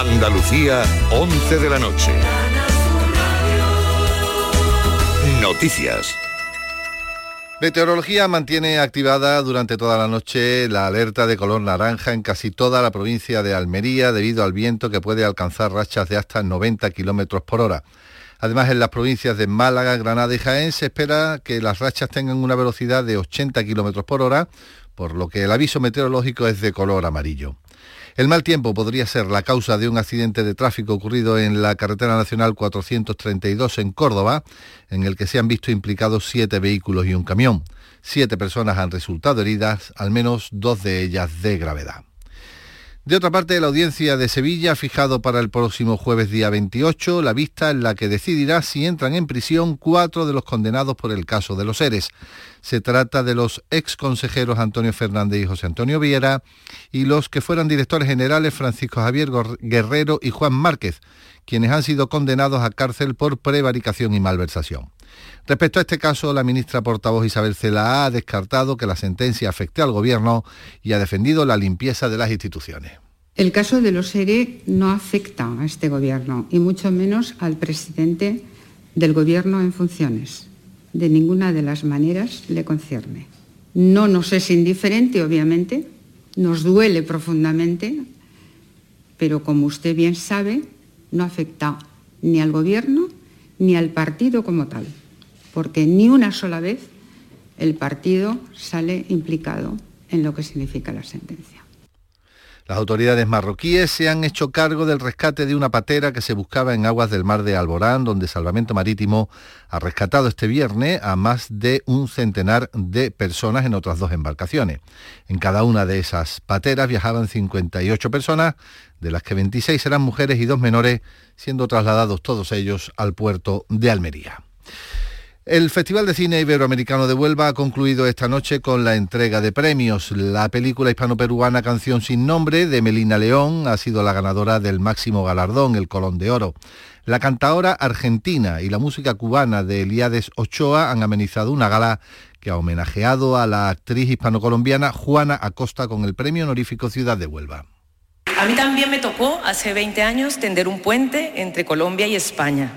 Andalucía, 11 de la noche. Noticias. Meteorología mantiene activada durante toda la noche la alerta de color naranja en casi toda la provincia de Almería debido al viento que puede alcanzar rachas de hasta 90 kilómetros por hora. Además, en las provincias de Málaga, Granada y Jaén se espera que las rachas tengan una velocidad de 80 kilómetros por hora, por lo que el aviso meteorológico es de color amarillo. El mal tiempo podría ser la causa de un accidente de tráfico ocurrido en la carretera nacional 432 en Córdoba, en el que se han visto implicados siete vehículos y un camión. Siete personas han resultado heridas, al menos dos de ellas de gravedad. De otra parte, la audiencia de Sevilla ha fijado para el próximo jueves día 28 la vista en la que decidirá si entran en prisión cuatro de los condenados por el caso de los seres. Se trata de los ex consejeros Antonio Fernández y José Antonio Viera y los que fueran directores generales Francisco Javier Guerrero y Juan Márquez, quienes han sido condenados a cárcel por prevaricación y malversación. Respecto a este caso, la ministra portavoz Isabel Cela ha descartado que la sentencia afecte al Gobierno y ha defendido la limpieza de las instituciones. El caso de los ERE no afecta a este Gobierno y mucho menos al presidente del Gobierno en funciones. De ninguna de las maneras le concierne. No nos es indiferente, obviamente, nos duele profundamente, pero como usted bien sabe, no afecta ni al Gobierno ni al partido como tal porque ni una sola vez el partido sale implicado en lo que significa la sentencia. Las autoridades marroquíes se han hecho cargo del rescate de una patera que se buscaba en aguas del mar de Alborán, donde Salvamento Marítimo ha rescatado este viernes a más de un centenar de personas en otras dos embarcaciones. En cada una de esas pateras viajaban 58 personas, de las que 26 eran mujeres y dos menores, siendo trasladados todos ellos al puerto de Almería. El Festival de Cine Iberoamericano de Huelva ha concluido esta noche con la entrega de premios. La película hispano-peruana Canción sin nombre de Melina León ha sido la ganadora del máximo galardón, el Colón de Oro. La cantadora argentina y la música cubana de Eliades Ochoa han amenizado una gala que ha homenajeado a la actriz hispano-colombiana Juana Acosta con el premio honorífico Ciudad de Huelva. A mí también me tocó hace 20 años tender un puente entre Colombia y España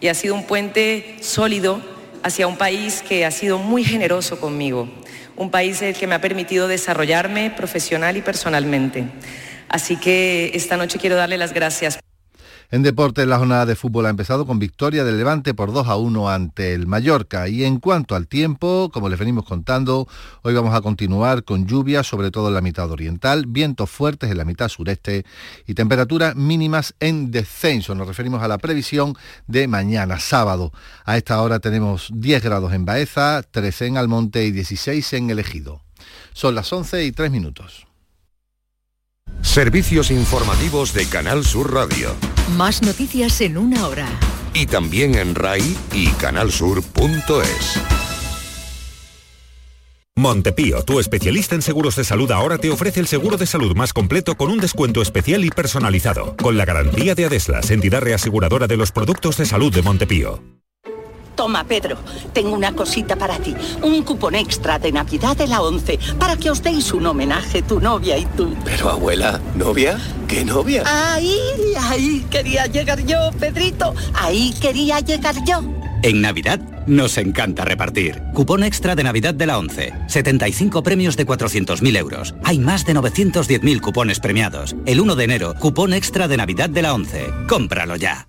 y ha sido un puente sólido hacia un país que ha sido muy generoso conmigo, un país que me ha permitido desarrollarme profesional y personalmente. Así que esta noche quiero darle las gracias. En deportes, la jornada de fútbol ha empezado con victoria del Levante por 2 a 1 ante el Mallorca. Y en cuanto al tiempo, como les venimos contando, hoy vamos a continuar con lluvias, sobre todo en la mitad oriental, vientos fuertes en la mitad sureste y temperaturas mínimas en descenso. Nos referimos a la previsión de mañana, sábado. A esta hora tenemos 10 grados en Baeza, 13 en Almonte y 16 en El Ejido. Son las 11 y 3 minutos. Servicios informativos de Canal Sur Radio. Más noticias en una hora. Y también en RAI y canalsur.es. Montepío, tu especialista en seguros de salud ahora te ofrece el seguro de salud más completo con un descuento especial y personalizado, con la garantía de Adeslas, entidad reaseguradora de los productos de salud de Montepío. Toma, Pedro, tengo una cosita para ti. Un cupón extra de Navidad de la 11 para que os deis un homenaje tu novia y tú. Pero abuela, ¿novia? ¿Qué novia? Ahí, ahí quería llegar yo, Pedrito. Ahí quería llegar yo. En Navidad nos encanta repartir. Cupón extra de Navidad de la 11. 75 premios de 400.000 euros. Hay más de 910.000 cupones premiados. El 1 de enero, cupón extra de Navidad de la 11. Cómpralo ya.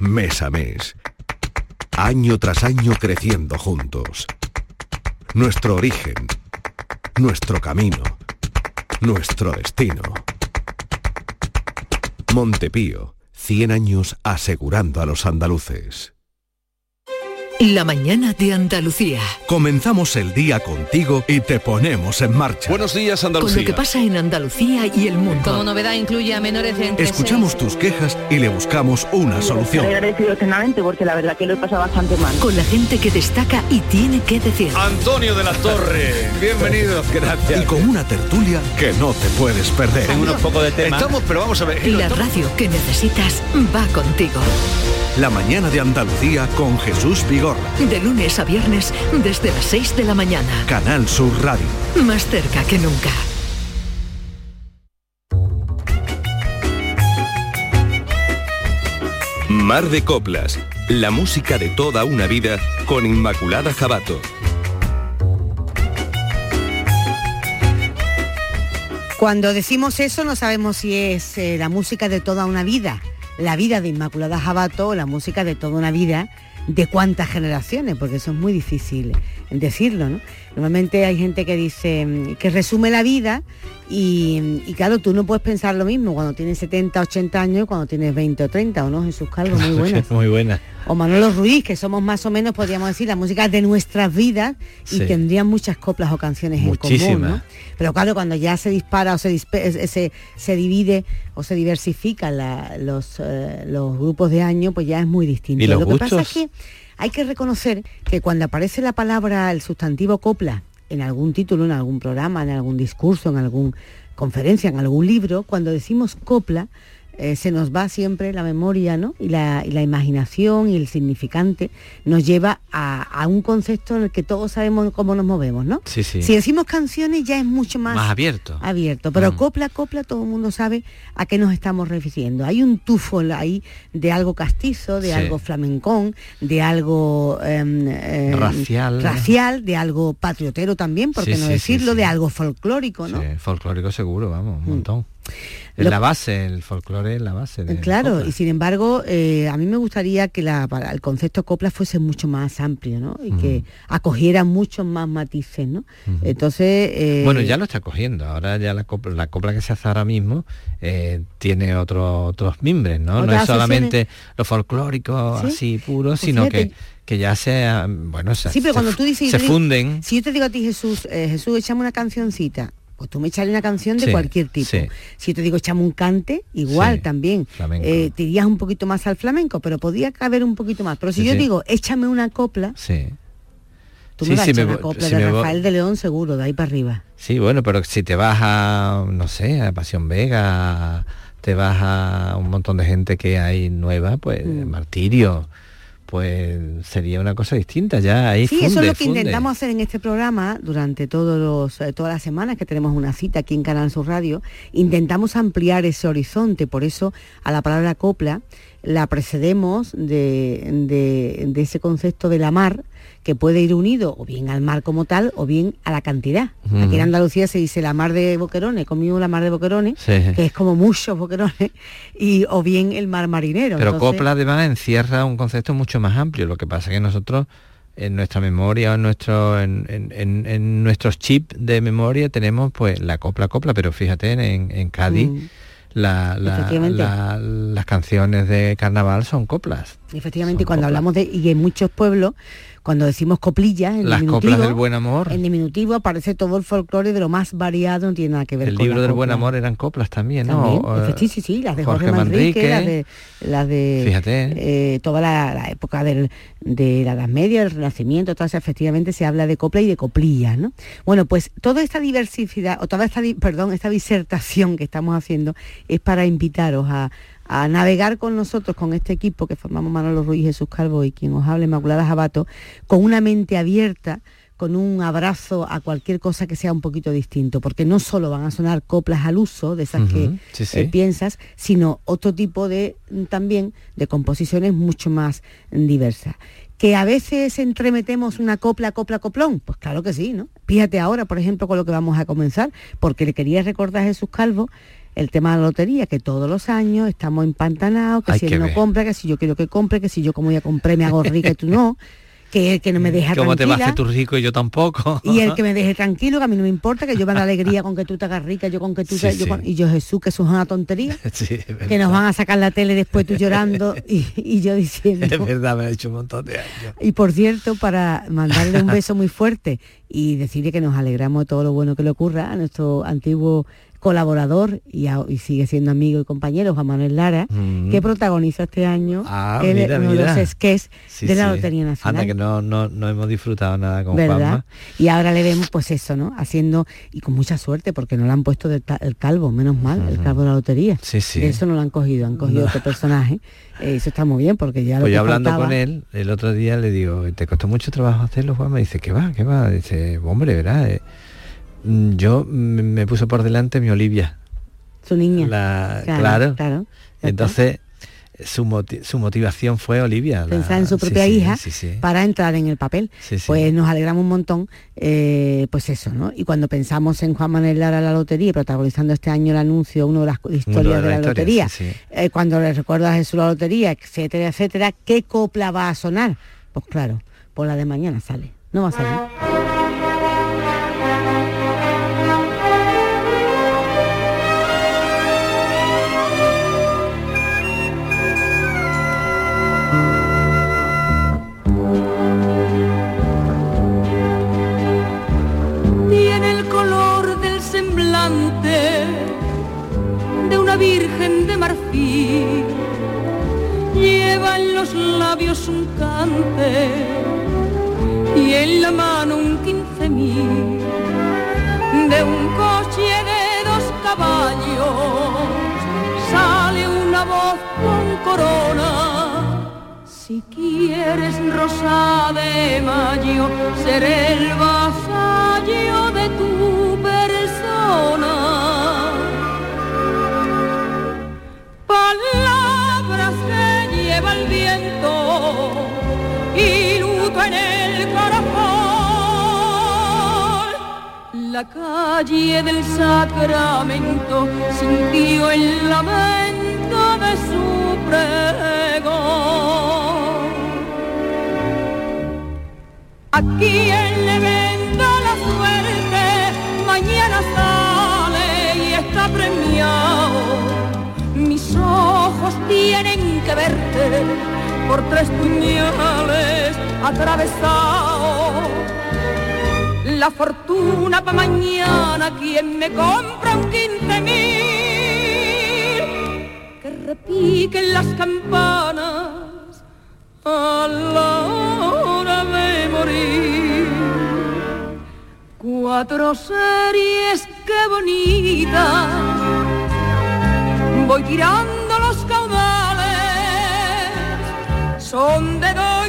mes a mes, año tras año creciendo juntos. Nuestro origen, nuestro camino, nuestro destino. Montepío, 100 años asegurando a los andaluces. La mañana de Andalucía. Comenzamos el día contigo y te ponemos en marcha. Buenos días, Con Andalucía. lo que pasa en Andalucía y el mundo. Como novedad incluye a menores de entre Escuchamos tus quejas y le buscamos una solución. agradecido eternamente porque la verdad que lo he pasado bastante mal. Con la gente que destaca y tiene que decir. Antonio de la Torre. Bienvenido. Gracias. Y con una tertulia que no te puedes perder. poco de tema. Estamos, pero vamos a ver. La radio que necesitas va contigo. La mañana de Andalucía con Jesús Vigorra. De lunes a viernes desde las 6 de la mañana. Canal Sur Radio. Más cerca que nunca. Mar de Coplas, la música de toda una vida con Inmaculada Jabato. Cuando decimos eso no sabemos si es eh, la música de toda una vida, la vida de Inmaculada Jabato o la música de toda una vida de cuántas generaciones, porque eso es muy difícil decirlo. Normalmente hay gente que dice mm, que resume la vida y, y claro, tú no puedes pensar lo mismo cuando tienes 70, 80 años y cuando tienes 20 o 30, ¿o no? Jesús Calvo, muy buenas. Muy buena. O Manolo Ruiz, que somos más o menos, podríamos decir, la música de nuestras vidas y Sí. tendrían muchas coplas o canciones en común. ¿no? Pero claro, cuando ya se dispara o se, se, se divide o se diversifican los, eh, los grupos de año, pues ya es muy distinto. ¿Y los Lo que pasa es gustos? que hay que reconocer que cuando aparece la palabra, el sustantivo copla, en algún título, en algún programa, en algún discurso, en alguna conferencia, en algún libro, cuando decimos copla, eh, se nos va siempre la memoria ¿no? y, la, y la imaginación y el significante nos lleva a, a un concepto en el que todos sabemos cómo nos movemos, ¿no? Sí, sí. Si decimos canciones ya es mucho más, Más abierto. abierto, pero Mm. copla, copla, todo el mundo sabe a qué nos estamos refiriendo. Hay un tufo ahí de algo castizo, de Sí. algo flamencón, de algo em, em, Racial. racial, de algo patriotero también, por qué Sí, no decirlo, de algo folclórico, ¿no? Sí, folclórico seguro, vamos, un montón. Es Lo- la base, el folclore es la base. De Claro, copla. y sin embargo, eh, a mí me gustaría que la- para el concepto copla fuese mucho más amplio, ¿no? Y que acogiera muchos más matices, ¿no? Entonces... eh, Bueno, ya lo está cogiendo. Ahora ya la copla, la copla que se hace ahora mismo eh, tiene otro- otros mimbres, ¿no? No es solamente lo folclórico ¿Sí? así puro, Pues sino fíjate. que, que ya se, ah, bueno, se, Sí, pero cuando tú dices... se funden. si yo te digo a ti, Jesús, eh, Jesús, échame una cancioncita, pues tú me echas una canción de Sí, cualquier tipo. sí. Si yo te digo echame un cante, igual Sí, también. Eh, te irías un poquito más al flamenco, pero podía caber un poquito más. Pero si yo digo échame una copla, Sí. tú me vas a echar me una copla si de Rafael de León seguro, de ahí para arriba. Sí, bueno, pero si te vas a, no sé, a Pasión Vega, te vas a un montón de gente que hay nueva, pues Mm. Martirio, pues sería una cosa distinta ya. Ahí Sí, eso es lo que funde. intentamos hacer en este programa durante todos los, eh, todas las semanas que tenemos una cita aquí en Canal Sur Radio. Intentamos ampliar ese horizonte, por eso a la palabra copla la precedemos de, de- de ese concepto de la mar que puede ir unido o bien al mar como tal o bien a la cantidad. Aquí en. Andalucía se dice la mar de boquerones, conmigo la mar de boquerones, Sí. que es como muchos boquerones, y, o bien el mar marinero. Pero Entonces- copla además encierra un concepto mucho más amplio. Lo que pasa es que nosotros en nuestra memoria o en nuestro en, en- en- nuestros chips de memoria tenemos pues la copla copla, pero fíjate en, en Cádiz Mm. la- la- Efectivamente. la- las canciones de carnaval son coplas. Efectivamente, y cuando hablamos de, y en muchos pueblos, cuando decimos coplillas, en Las diminutivo, coplas del buen amor. en diminutivo aparece todo el folclore de lo más variado, no tiene nada que ver El con libro la del copla. buen amor eran coplas también, ¿no? También, efe- sí, sí, sí, las de Jorge, Jorge Manrique, Manrique. las de, las de Fíjate. eh, toda la, la época del- de la Edad Media, del Renacimiento, todas efectivamente se habla de copla y de coplillas, ¿no? Bueno, pues toda esta diversidad, o toda esta, perdón, esta disertación que estamos haciendo es para invitaros a, a navegar con nosotros, con este equipo que formamos Manolo Ruiz, Jesús Calvo y quien os habla, Inmaculada Jabato, con una mente abierta, con un abrazo a cualquier cosa que sea un poquito distinto, porque no solo van a sonar coplas al uso, de esas que Ujú, sí, sí. eh, piensas, sino otro tipo de mm, también de composiciones mucho más diversas. Que a veces entremetemos una copla, copla, coplón, pues claro que sí, ¿no? Fíjate ahora, por ejemplo, con lo que vamos a comenzar, porque le quería recordar a Jesús Calvo el tema de la lotería, que todos los años estamos empantanados, que Hay si que él no ver. compra, que si yo quiero que compre, que si yo como ya compré me hago rica y tú no. que el que no me deja ¿Cómo te tranquila. vas a hacer tú rico y yo tampoco? y el que me deje tranquilo, que a mí no me importa, que yo me da alegría con que tú te hagas rica, yo con que tú Sí, te- yo sí. con- y yo Jesús, que eso es una tontería, Sí, es que nos van a sacar la tele después tú llorando y, y yo diciendo. Es verdad, me ha hecho un montón de años. Y por cierto, para mandarle un beso muy fuerte y decirle que nos alegramos de todo lo bueno que le ocurra a nuestro antiguo colaborador y, a- y sigue siendo amigo y compañero Juan Manuel Lara, Mm. que protagoniza este año Ah, el- mira, uno de mira. los sketches Sí, de la sí. Lotería Nacional. Anda, que no, no, no hemos disfrutado nada con ¿verdad? Juanma. Y ahora le vemos pues eso, ¿no? Haciendo, y con mucha suerte, porque no le han puesto del el calvo, menos mal, el calvo de la lotería. Sí, sí. Eso no lo han cogido, han cogido No. otro personaje. Eh, eso está muy bien, porque ya lo Pues que yo hablando faltaba- con él, el otro día le digo, ¿te costó mucho trabajo hacerlo, Juan? Me dice, ¿qué va? ¿Qué va? Dice, hombre, verás, eh, mm, yo me, puso por delante mi Olivia. Su niña. La, Claro, claro. claro, ya Entonces, su, moti- su motivación fue Olivia. la- pensar en su propia sí, hija sí, sí. para entrar en el papel. Pues nos alegramos un montón, eh, pues eso, ¿no? Y cuando pensamos en Juan Manuel Lara la lotería, protagonizando este año el anuncio, una de las historias de la, lotería, eh, cuando le recuerda a Jesús la lotería, etcétera, etcétera, ¿qué copla va a sonar? Pues claro, por la de mañana sale, no va a salir. Virgen de marfil. Lleva en los labios un cante y en la mano un quince mil de un coche de dos caballos sale una voz con corona si quieres rosa de mayo, seré el vasallo de tu persona. Palabras que lleva el viento y luto en el corazón. La calle del Sacramento sintió el lamento de su pregón. A quien le venda la suerte, mañana sale y está premiado. Tienen que verte por tres puñales atravesados. La fortuna pa' mañana, quien me compra un quince mil, que repiquen las campanas a la hora de morir. Cuatro series, qué bonitas, voy tirando son de Doña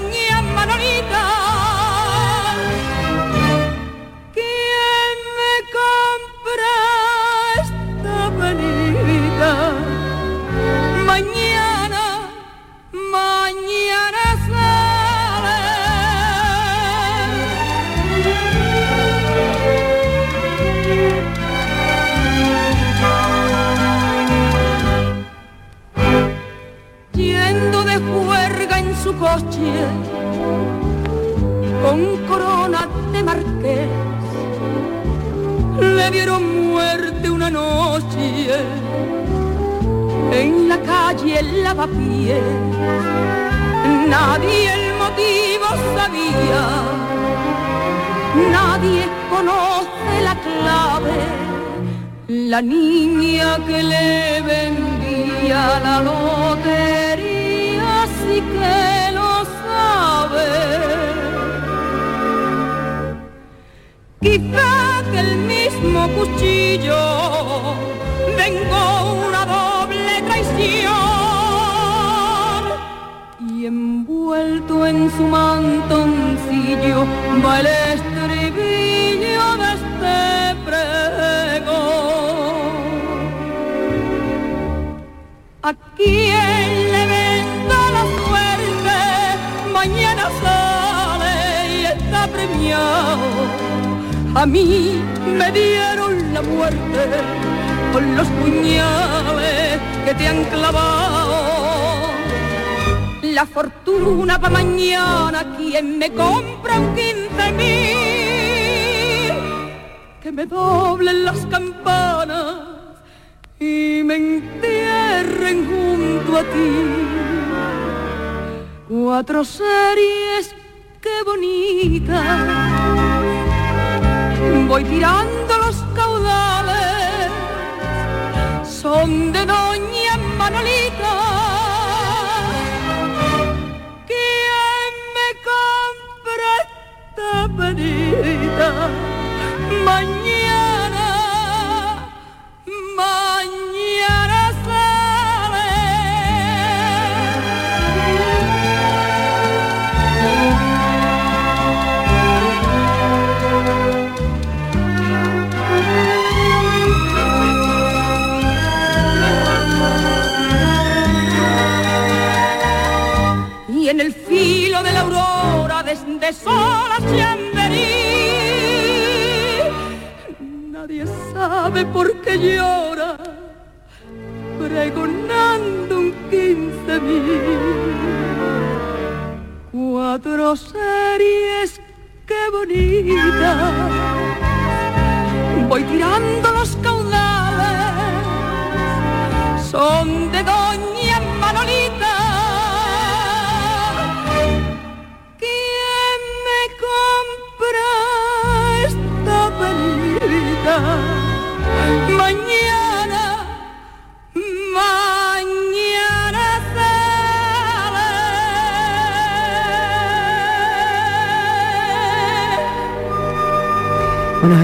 la calle Lavapiés. Nadie el motivo sabía, nadie conoce la clave. La niña que le vendía la lotería sí que lo sabe. Quizá que el mismo cuchillo vengó envuelto en su mantoncillo va el estribillo de este pregón. A quien le la suerte, mañana sale y está premiado. A mí me dieron la muerte con los puñales que te han clavado. La fortuna pa' mañana quien me compra un quince mil. Que me doblen las campanas y me entierren junto a ti. Cuatro series, qué bonita. Voy tirando los caudales, son de doña sola Chamberí. Nadie sabe por qué llora, pregonando un quince mil. Cuatro series, qué bonita. Voy tirando los caudales, son de doña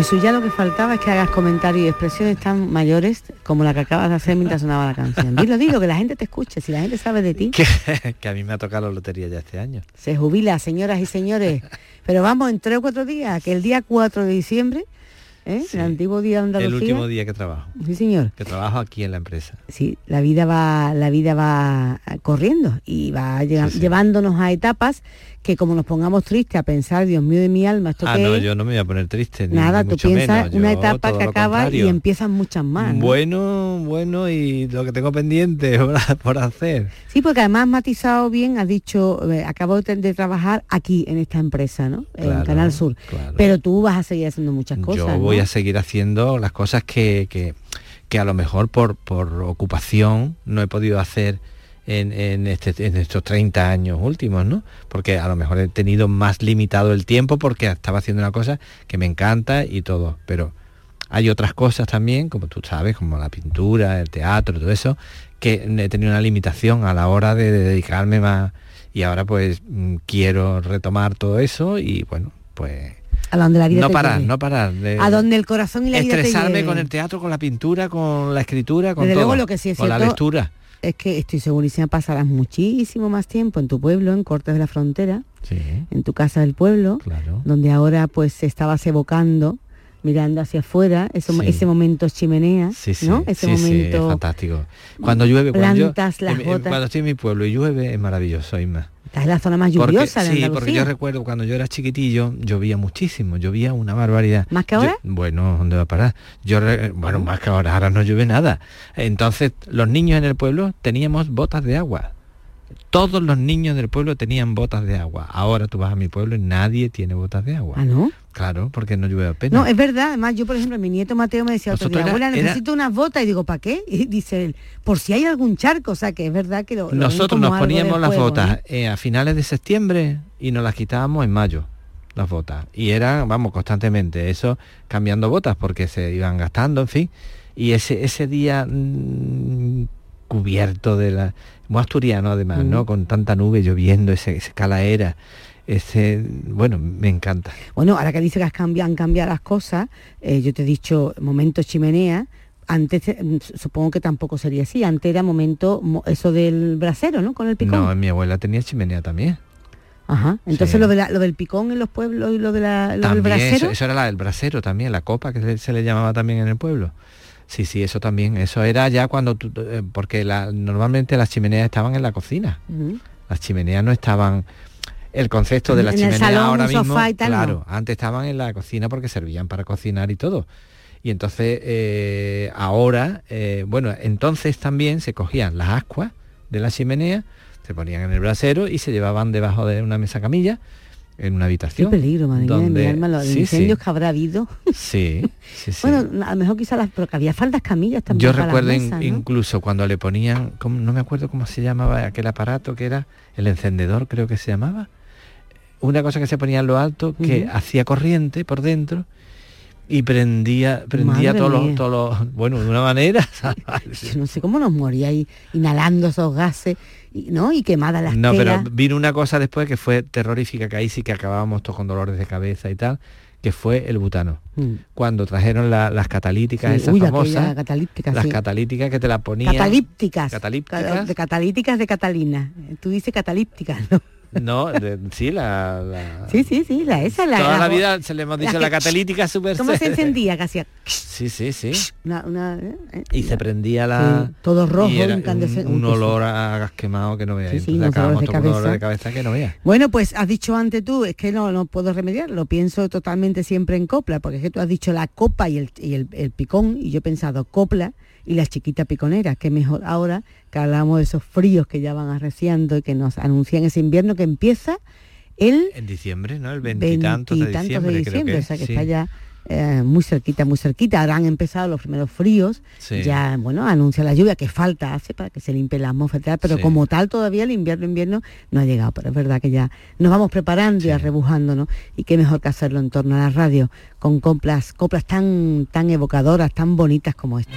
Jesús, ya lo que faltaba es que hagas comentarios y expresiones tan mayores como la que acabas de hacer mientras sonaba la canción. Dilo, dilo, que la gente te escuche, si la gente sabe de ti. Que, que a mí me ha tocado la lotería ya este año. Se jubila, señoras y señores. Pero vamos, en tres o cuatro días, que el día 4 de diciembre, ¿eh? el antiguo día de Andalucía. El último día que trabajo. Sí, señor. Que trabajo aquí en la empresa. Sí, la vida va, la vida va corriendo y va llevándonos a etapas que como nos pongamos tristes a pensar, Dios mío de mi alma, esto Ah, qué no, es? yo no me voy a poner triste. ni- Nada, ni tú piensas menos. una Yo etapa que acaba y empiezan muchas más. ¿no? Bueno, bueno, y lo que tengo pendiente por, hacer. Sí, porque además matizado bien, has dicho, eh, acabo de, de trabajar aquí en esta empresa, ¿no? en Canal Sur. Pero tú vas a seguir haciendo muchas cosas. Yo ¿no? voy a seguir haciendo las cosas que, que, que a lo mejor por, por ocupación no he podido hacer en, en este- en estos 30 años últimos, ¿no? Porque a lo mejor he tenido más limitado el tiempo porque estaba haciendo una cosa que me encanta y todo, pero hay otras cosas también, como tú sabes, como la pintura, el teatro, todo eso, que he tenido una limitación a la hora de dedicarme más y ahora pues mm, quiero retomar todo eso y bueno, pues A donde la vida no te parar, lleve. no parar. de- A donde el corazón y la vida te estresarme lleven. con el teatro, con la pintura, con la escritura, con Desde todo. luego lo que sí es con la lectura. Es que estoy segurísima, pasarás muchísimo más tiempo en tu pueblo, en Cortes de la Frontera, en tu casa del pueblo, donde ahora pues estabas evocando, mirando hacia afuera, eso- Sí. ese momento chimenea, Sí, sí, ¿no? Ese sí, sí, es momento fantástico. Cuando llueve, cuando, yo- plantas las en- en- gotas. cuando estoy en mi pueblo y llueve, es maravilloso, Isma. En la zona más Porque- lluviosa de sí, porque yo recuerdo cuando yo era chiquitillo, llovía muchísimo, llovía una barbaridad. ¿Más que Yo- ahora? bueno, ¿dónde va a parar? Yo, bueno, más que ahora, ahora no llueve nada. Entonces, los niños en el pueblo teníamos botas de agua. Todos los niños del pueblo tenían botas de agua. Ahora tú vas a mi pueblo y nadie tiene botas de agua. ¿Ah, no? Claro, porque no llueve apenas. No, es verdad. Además, yo, por ejemplo, mi nieto Mateo me decía otro día, abuela, era- necesito unas botas. Y digo, ¿para qué? Y dice él, por si hay algún charco. O sea, que es verdad que lo, Nosotros nos poníamos las juego, botas eh, a finales de septiembre y nos las quitábamos en mayo, las botas. Y era, vamos, constantemente, eso cambiando botas porque se iban gastando, en fin. Y ese, ese día mm, cubierto de la... Muy asturiano además, Mm. ¿no? Con tanta nube lloviendo, ese, ese calaera, ese... Bueno, me encanta. Bueno, ahora que dice que has cambiado, han cambiado las cosas, eh, yo te he dicho momento chimenea, antes eh, supongo que tampoco sería así, antes era momento mo- eso del brasero, ¿no? Con el picón. No, mi abuela tenía chimenea también. Ajá. Entonces Sí. lo, de la- lo del picón en los pueblos y lo, de la, lo del También, brasero. eso, eso era la, el brasero también, la copa que se, se le llamaba también en el pueblo. Sí, sí, eso también. Eso era ya cuando tú, eh, porque la, normalmente las chimeneas estaban en la cocina. Las chimeneas no estaban. El concepto de la en chimenea salón, ahora mismo, sofá y tal, claro, no. antes estaban en la cocina porque servían para cocinar y todo. Y entonces eh, ahora, eh, bueno, entonces también se cogían las ascuas de la chimenea, se ponían en el brasero y se llevaban debajo de una mesa camilla en una habitación. Qué peligro, madre mía, donde- mi alma, los Sí, incendios sí. que habrá habido. Sí, sí, sí. Bueno, a lo mejor quizás las, pero que había faldas camillas también. Yo para las recuerdo in- mesas, ¿no? incluso cuando le ponían, ¿cómo- no me acuerdo cómo se llamaba aquel aparato que era el encendedor, creo que se llamaba. Una cosa que se ponía en lo alto que Ujú. hacía corriente por dentro y prendía prendía todos los, todos los- bueno, de una manera. Yo no sé cómo nos moríais inhalando esos gases, y, ¿no? Y quemadas las no, telas. pero vino una cosa después que fue terrorífica, que ahí sí que acabábamos todos con dolores de cabeza y tal, que fue el butano. Mm. Cuando trajeron la- las catalíticas Sí, esas uy, famosas, catalíptica, las sí. catalíticas que te la ponían. Catalípticas. Catalípticas. De catalíticas de Catalina. Tú dices catalípticas, ¿no? No, de- sí, la, la- Sí, sí, sí, la esa la Toda la la- vida se le hemos dicho que- la catalítica super ¿Cómo se encendía? Hacía Sí, sí, sí. una, una, eh, Y se prendía la... Sí, todo rojo, y era un, olor a gas quemado que no veas. Sí, sí, acabamos de con un dolor de cabeza. cabeza que no veas. Bueno, pues has dicho antes tú, es que no, no puedo remediar, lo pienso totalmente siempre en copla, porque es que tú has dicho la copa y el, y el, el picón, y yo he pensado copla y la chiquita piconera, que mejor ahora que hablamos de esos fríos que ya van arreciando y que nos anuncian ese invierno que empieza el En diciembre, ¿no? El veintitantos de diciembre, de creo diciembre, que o sea que sí. está ya eh, muy cerquita, muy cerquita. Ahora han empezado los primeros fríos, Sí. ya, bueno, anuncia la lluvia, que falta hace para que se limpie la atmósfera, pero Sí. como tal todavía el invierno, invierno no ha llegado, pero es verdad que ya nos vamos preparando y arrebujando, ¿no? Y qué mejor que hacerlo en torno a la radio, con coplas, coplas tan, tan evocadoras, tan bonitas como esta.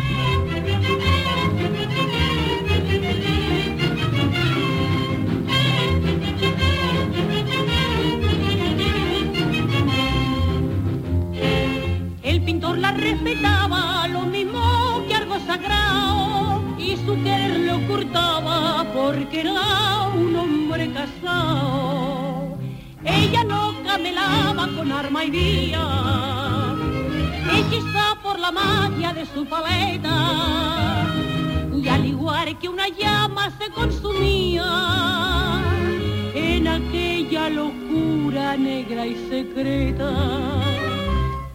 Respetaba lo mismo que algo sagrado y su querer le ocultaba porque era un hombre casado. Ella no camelaba con arma y vía, hechizada por la magia de su paleta y al igual que una llama se consumía en aquella locura negra y secreta.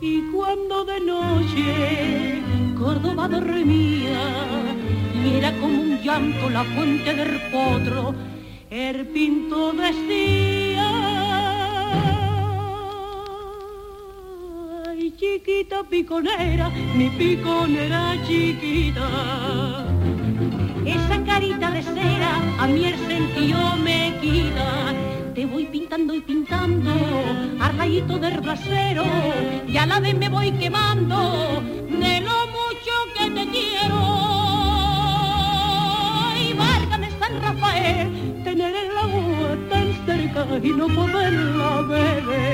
Y cuando de noche Córdoba dormía y era como un llanto la fuente del potro, el pinto decía, ay chiquita piconera, mi piconera chiquita. Esa carita de cera a mí el sentido me quita. Te voy pintando y pintando al rayito del brasero y a la vez me voy quemando de lo mucho que te quiero. Y válgame San Rafael, tener el agua tan cerca y no poderla beber.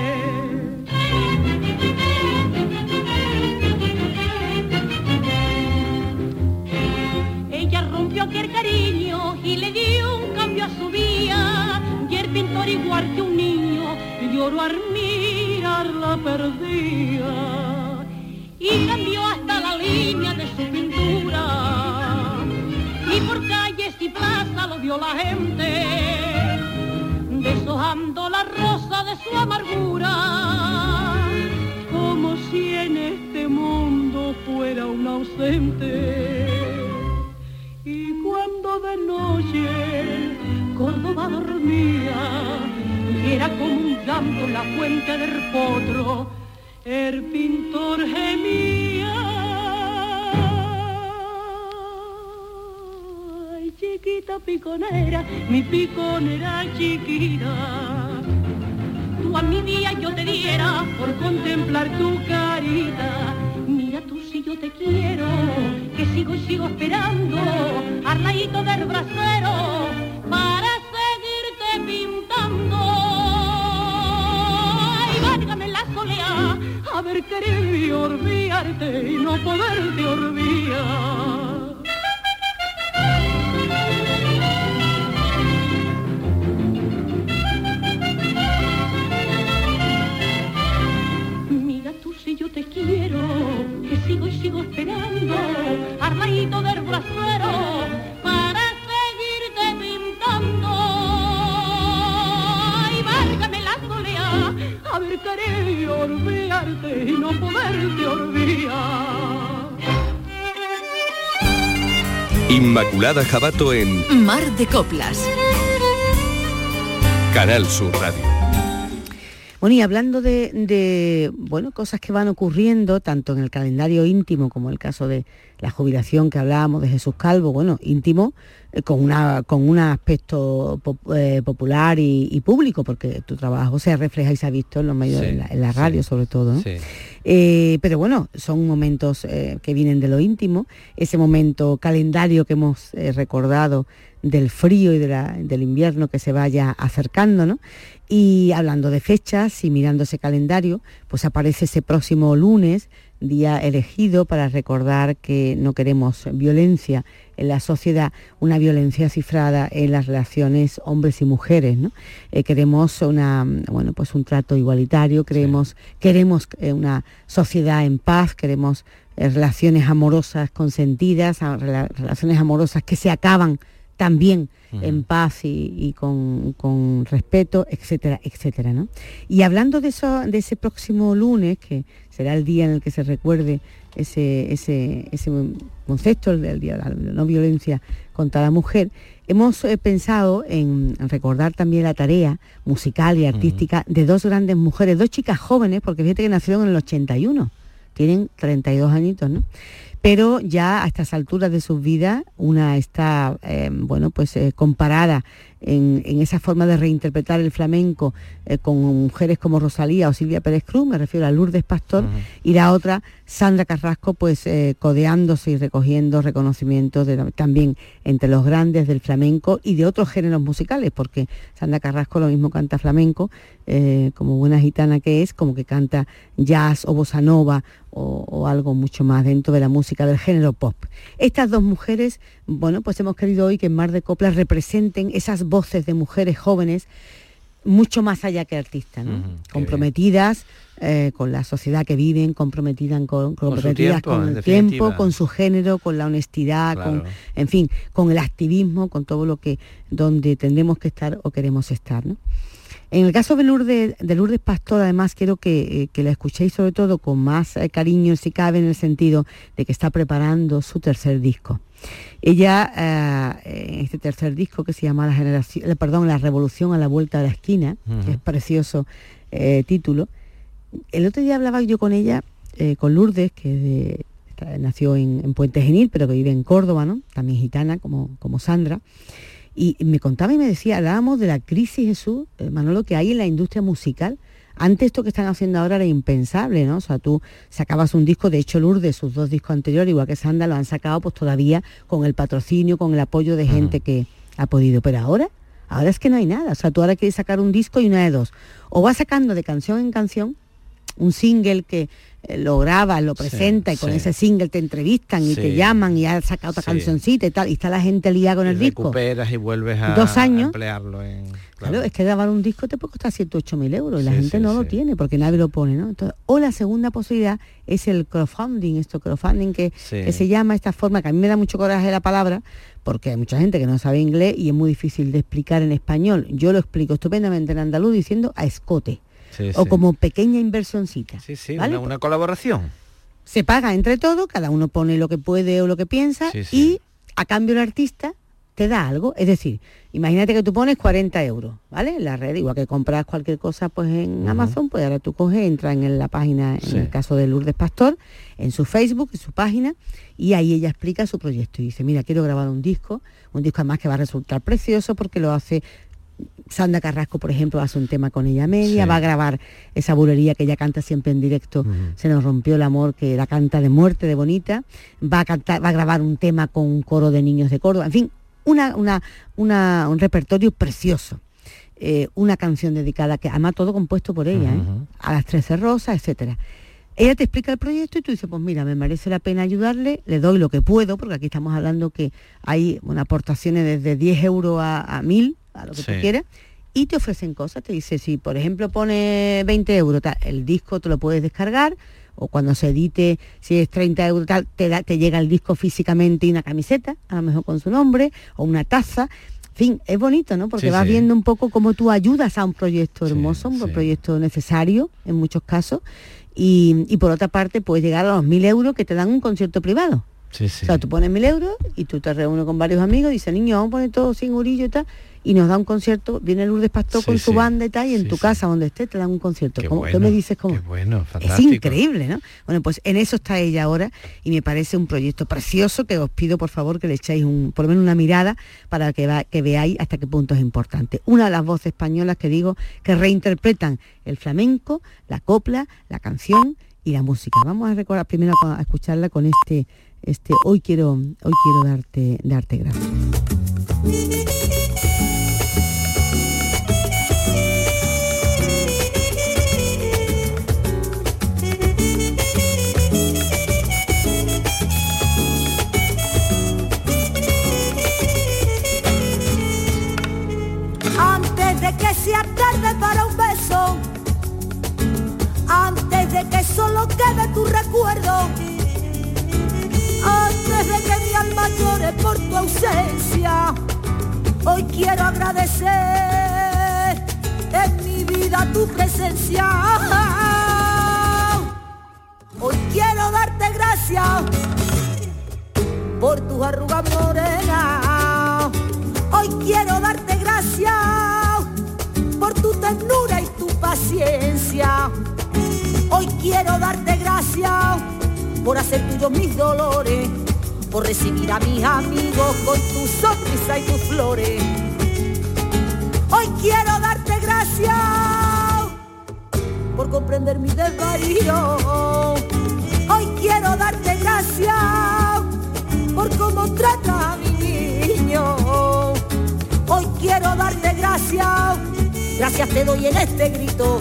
Y le dio un cambio a su vida. Y el pintor igual que un niño lloró al mirarla perdida. Y cambió hasta la línea de su pintura. Y por calles y plazas lo vio la gente. Deshojando la rosa de su amargura. Como si en este mundo fuera un ausente. De noche Córdoba dormía, y era como un en la fuente del potro, el pintor gemía. Ay, chiquita piconera, mi piconera chiquita. Tú a mi día yo te diera por contemplar tu carita. Mira tú si yo te quiero, que sigo y sigo esperando al ladito del brasero para seguirte pintando. Ay, válgame la soleá, haber querido olvidarte y no poderte olvidar. Yo te quiero, sigo y sigo esperando al ladito del brasero para seguirte pintando. Y válgame la soleá, haber querido olvidarte y no poderte olvidar. Inmaculada Jabato en Mar de Coplas. Canal Sur Radio. Bueno, y hablando de, bueno, cosas que van ocurriendo, tanto en el calendario íntimo como el caso de la jubilación que hablábamos de Jesús Calvo, bueno, íntimo con, una, con un aspecto eh, popular y, público, porque tu trabajo se refleja y se ha visto en los medios, en, la, radio sobre todo. Eh, pero bueno, son momentos que vienen de lo íntimo, ese momento calendario que hemos recordado del frío y del invierno que se vaya acercando, ¿no? Y hablando de fechas y mirando ese calendario, pues aparece ese próximo lunes, día elegido para recordar que no queremos violencia en la sociedad, una violencia cifrada en las relaciones hombres y mujeres. ¿no? Eh, queremos una, bueno, pues un trato igualitario, queremos, queremos eh, una sociedad en paz, queremos eh, relaciones amorosas consentidas, relaciones amorosas que se acaban también en paz y, con, respeto, etcétera, etcétera. ¿no? Y hablando de, eso, de ese próximo lunes, que será el día en el que se recuerde ese, ese, ese concepto del día de la no violencia contra la mujer, hemos eh, pensado en recordar también la tarea musical y artística de dos grandes mujeres, dos chicas jóvenes, porque fíjate que nacieron en el 81, tienen 32 añitos, ¿no? pero ya a estas alturas de sus vidas una está, eh, bueno, pues eh, comparada en, esa forma de reinterpretar el flamenco eh, con mujeres como Rosalía o Silvia Pérez Cruz, me refiero a Lourdes Pastor, y la otra, Sandra Carrasco, pues codeándose y recogiendo reconocimientos también entre los grandes del flamenco y de otros géneros musicales, porque Sandra Carrasco lo mismo canta flamenco, como buena gitana que es, como que canta jazz o bossa nova o, algo mucho más dentro de la música del género pop. Estas dos mujeres, bueno, pues hemos querido hoy que en Mar de Coplas representen esas voces de mujeres jóvenes mucho más allá que artistas, comprometidas eh, con la sociedad que viven, comprometidas con, comprometidas con, el tiempo, con su género, con la honestidad, con, en fin, con el activismo, con todo lo que donde tendremos que estar o queremos estar. ¿no? En el caso de Lourdes, de Lourdes Pastor, además quiero que, eh, la escuchéis sobre todo con más eh, cariño, si cabe, en el sentido de que está preparando su tercer disco. Ella, eh, en este tercer disco que se llama La generación, perdón, La Revolución a la Vuelta de la Esquina, que es precioso título. El otro día hablaba yo con ella, con Lourdes, que nació en, Puente Genil, pero que vive en Córdoba, ¿no? También gitana, como, como Sandra. Y me contaba y me decía, hablábamos de la crisis, Jesús, eh, Manolo, que hay en la industria musical. Antes esto que están haciendo ahora era impensable, ¿no? O sea, tú sacabas un disco, de hecho Lourdes, sus dos discos anteriores, igual que Sandra, lo han sacado pues todavía con el patrocinio, con el apoyo de gente que ha podido. Pero ahora, ahora es que no hay nada. O sea, tú ahora quieres sacar un disco y una de dos. O vas sacando de canción en canción un single que lo graba, lo presenta y con ese single te entrevistan y te llaman y has sacado otra cancioncita y tal, y está la gente liada con el disco. Recuperas y vuelves a, Dos años, emplearlo en... Claro. es que grabar un disco te puede costar 7 8 mil euros y la gente no lo tiene porque nadie lo pone, ¿no? Entonces, o la segunda posibilidad es el crowdfunding, esto crowdfunding que, que se llama esta forma, que a mí me da mucho coraje la palabra, porque hay mucha gente que no sabe inglés y es muy difícil de explicar en español. Yo lo explico estupendamente en andaluz diciendo a escote o como pequeña inversioncita. Sí, sí, una, colaboración. Se paga entre todos, cada uno pone lo que puede o lo que piensa y a cambio el artista te da algo. Es decir, imagínate que tú pones 40 euros, ¿vale? En la red, igual que compras cualquier cosa pues en Amazon, pues ahora tú coges, entras en la página, en el caso de Lourdes Pastor, en su Facebook, en su página, y ahí ella explica su proyecto y dice, mira, quiero grabar un disco, un disco además que va a resultar precioso porque lo hace Sandra Carrasco, por ejemplo, hace un tema con ella media, va a grabar esa bulería que ella canta siempre en directo, Se nos rompió el amor, que la canta de muerte, de bonita, va a, cantar, va a grabar un tema con un coro de niños de Córdoba, en fin, una, una, un repertorio precioso. Eh, una canción dedicada, que además todo compuesto por ella, ¿eh? a las Trece Rosas, etcétera. Ella te explica el proyecto y tú dices, pues mira, me merece la pena ayudarle, le doy lo que puedo, porque aquí estamos hablando que hay aportaciones desde 10 euros a, a 1000, a lo que tú quieras, y te ofrecen cosas, te dice, si por ejemplo pone 20 euros, el disco te lo puedes descargar, o cuando se edite, si es 30 euros, tal, te, da, te llega el disco físicamente y una camiseta, a lo mejor con su nombre, o una taza. En fin, es bonito, ¿no? Porque vas viendo un poco cómo tú ayudas a un proyecto hermoso, un proyecto necesario en muchos casos, y, y, por otra parte puedes llegar a los mil euros que te dan un concierto privado. O sea, tú pones mil euros y tú te reúnes con varios amigos y dices, niño, vamos a poner todo sin orillo y tal, y nos da un concierto, viene Lourdes Pastor con su banda y tal, y en tu casa, donde esté, te dan un concierto. ¿Cómo, ¿Qué me dices cómo? bueno, Es increíble, ¿no? Bueno, pues en eso está ella ahora y me parece un proyecto precioso que os pido por favor que le echéis un, por lo menos una mirada para que, que veáis hasta qué punto es importante. Una de las voces españolas que digo que reinterpretan el flamenco, la copla, la canción y la música. Vamos a recordar primero a escucharla con este, este hoy quiero, hoy quiero darte, darte gracias. Quiero agradecer en mi vida tu presencia. Hoy quiero darte gracias por tu arrugas morenas. Hoy quiero darte gracias por tu ternura y tu paciencia. Hoy quiero darte gracias por hacer tuyos mis dolores, por recibir a mis amigos con tu sonrisa y tus flores. Hoy quiero darte gracias por comprender mi desvarío. Hoy quiero darte gracias por cómo trata a mi niño. Hoy quiero darte gracias, gracias te doy en este grito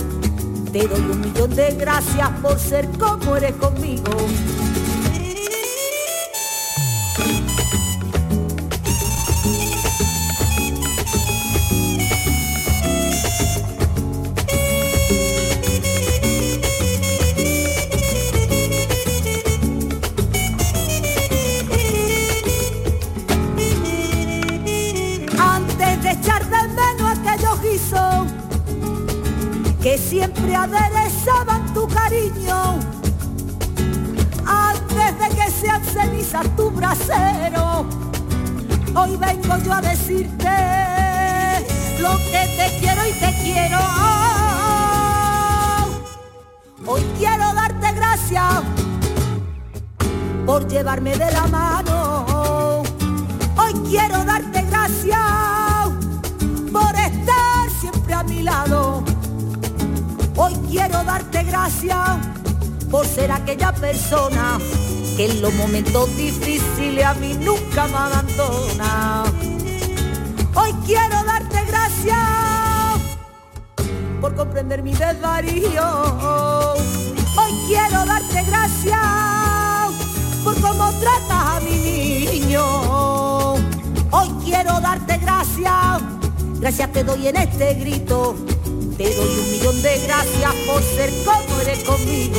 te doy un millón de gracias por ser como eres conmigo. Antes de que sean cenizas tu brasero, hoy vengo yo a decirte lo que te quiero y te quiero. Hoy quiero darte gracias por llevarme de la mano. Hoy quiero darte gracias por estar siempre a mi lado. Quiero darte gracias por ser aquella persona que en los momentos difíciles a mí nunca me abandona. Hoy quiero darte gracias por comprender mi desvarío. Hoy quiero darte gracias por cómo tratas a mi niño. Hoy quiero darte gracias, gracias te doy en este grito te doy un millón de gracias por ser como eres conmigo.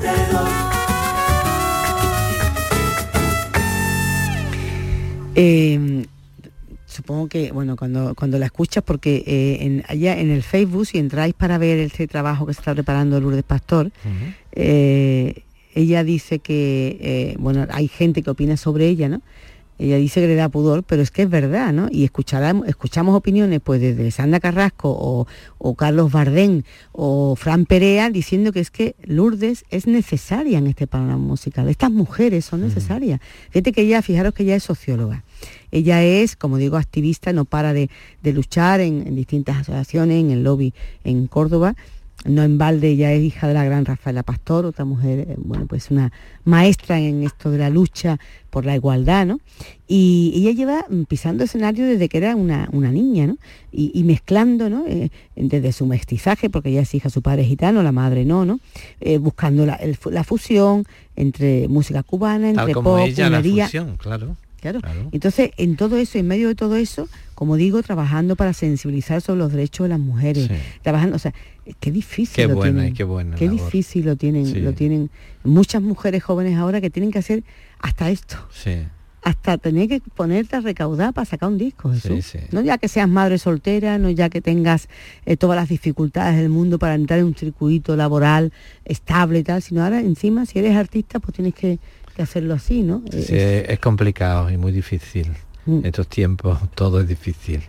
Gracias te doy. Eh, supongo que, bueno, cuando, cuando la escuchas, porque eh, en, allá en el Facebook, si entráis para ver este trabajo que se está preparando Lourdes Pastor, eh, ella dice que, eh, bueno, hay gente que opina sobre ella, ¿no? Ella dice que le da pudor, pero es que es verdad, ¿no? Y escuchamos, opiniones pues desde Sandra Carrasco o, o Carlos Bardén o Fran Perea diciendo que es que Lourdes es necesaria en este panorama musical. Estas mujeres son necesarias. Fíjate que ella, fijaros que ella es socióloga. Ella es, como digo, activista, no para de, de luchar en, en distintas asociaciones, en el lobby en Córdoba no en balde, ella es hija de la gran Rafaela Pastor, otra mujer, eh, bueno, pues una maestra en esto de la lucha por la igualdad, ¿no? Y ella lleva pisando escenario desde que era una, niña, ¿no? Y, mezclando, ¿no? Eh, desde su mestizaje, porque ella es hija, su padre es gitano, la madre no, ¿no? Eh, buscando la, fusión entre música cubana, entre pop, ella, la fusión, claro. Claro. Entonces, en todo eso, en medio de todo eso, como digo, trabajando para sensibilizar sobre los derechos de las mujeres, trabajando, o sea, qué difícil qué lo buena, tienen. Qué buena qué difícil lo tienen, lo tienen muchas mujeres jóvenes ahora que tienen que hacer hasta esto. Hasta tener que ponerte a recaudar para sacar un disco, No ya que seas madre soltera, no ya que tengas eh, todas las dificultades del mundo para entrar en un circuito laboral estable y tal, sino ahora encima si eres artista pues tienes que que hacerlo así, ¿no? Sí, es, complicado y muy difícil. En mm. estos tiempos todo es difícil.